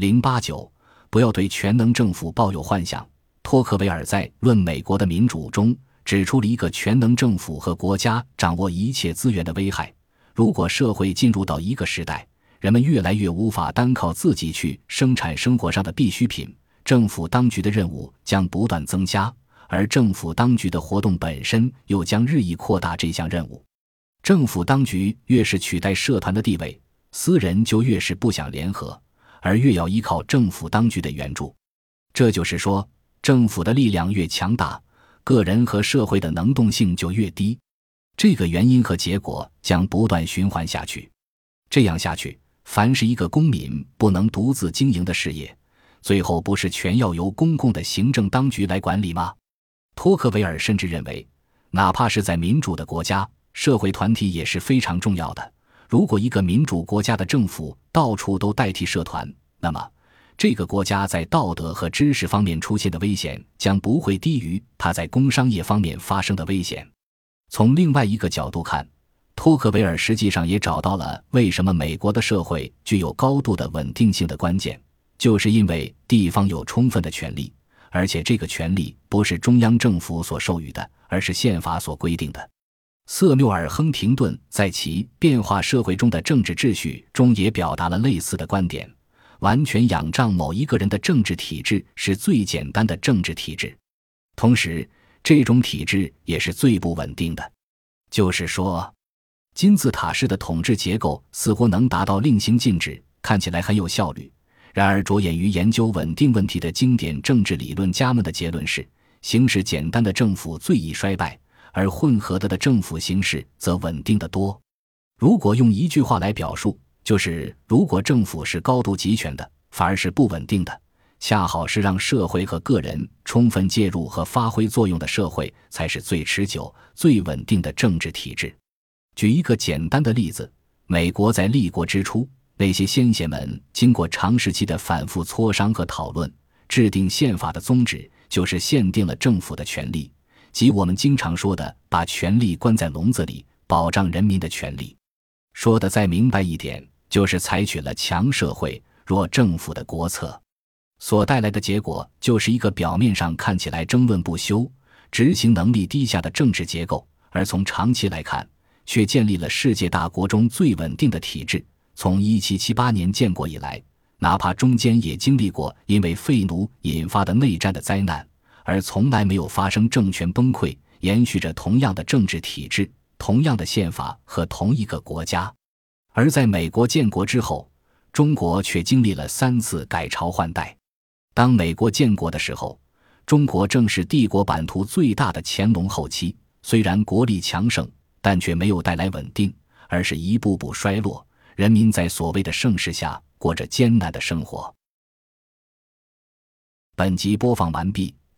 零八九，不要对全能政府抱有幻想。托克维尔在《论美国的民主》中指出了一个全能政府和国家掌握一切资源的危害。如果社会进入到一个时代，人们越来越无法单靠自己去生产生活上的必需品，政府当局的任务将不断增加，而政府当局的活动本身又将日益扩大这项任务。政府当局越是取代社团的地位，私人就越是不想联合，而越要依靠政府当局的援助。这就是说，政府的力量越强大，个人和社会的能动性就越低。这个原因和结果将不断循环下去。这样下去，凡是一个公民不能独自经营的事业，最后不是全要由公共的行政当局来管理吗？托克维尔甚至认为，哪怕是在民主的国家。社会团体也是非常重要的。如果一个民主国家的政府到处都代替社团，那么这个国家在道德和知识方面出现的危险将不会低于它在工商业方面发生的危险。从另外一个角度看，托克维尔实际上也找到了为什么美国的社会具有高度的稳定性的关键，就是因为地方有充分的权利，而且这个权利不是中央政府所授予的，而是宪法所规定的。瑟缪尔·亨廷顿在其《变化社会中的政治秩序》中也表达了类似的观点：完全仰仗某一个人的政治体制是最简单的政治体制，同时这种体制也是最不稳定的。就是说，金字塔式的统治结构似乎能达到令行禁止，看起来很有效率。然而，着眼于研究稳定问题的经典政治理论家们的结论是：形式简单的政府最易衰败。而混合的的政府形式则稳定得多。如果用一句话来表述，就是如果政府是高度集权的，反而是不稳定的。恰好是让社会和个人充分介入和发挥作用的社会，才是最持久、最稳定的政治体制。举一个简单的例子：美国在立国之初，那些先贤们经过长时期的反复磋商和讨论，制定宪法的宗旨就是限定了政府的权利。即我们经常说的，把权力关在笼子里，保障人民的权利。说的再明白一点，就是采取了强社会、弱政府的国策，所带来的结果，就是一个表面上看起来争论不休、执行能力低下的政治结构，而从长期来看，却建立了世界大国中最稳定的体制。从一七七八年建国以来，哪怕中间也经历过因为废奴引发的内战的灾难。而从来没有发生政权崩溃，延续着同样的政治体制、同样的宪法和同一个国家。而在美国建国之后，中国却经历了三次改朝换代。当美国建国的时候，中国正是帝国版图最大的乾隆后期。虽然国力强盛，但却没有带来稳定，而是一步步衰落。人民在所谓的盛世下过着艰难的生活。本集播放完毕。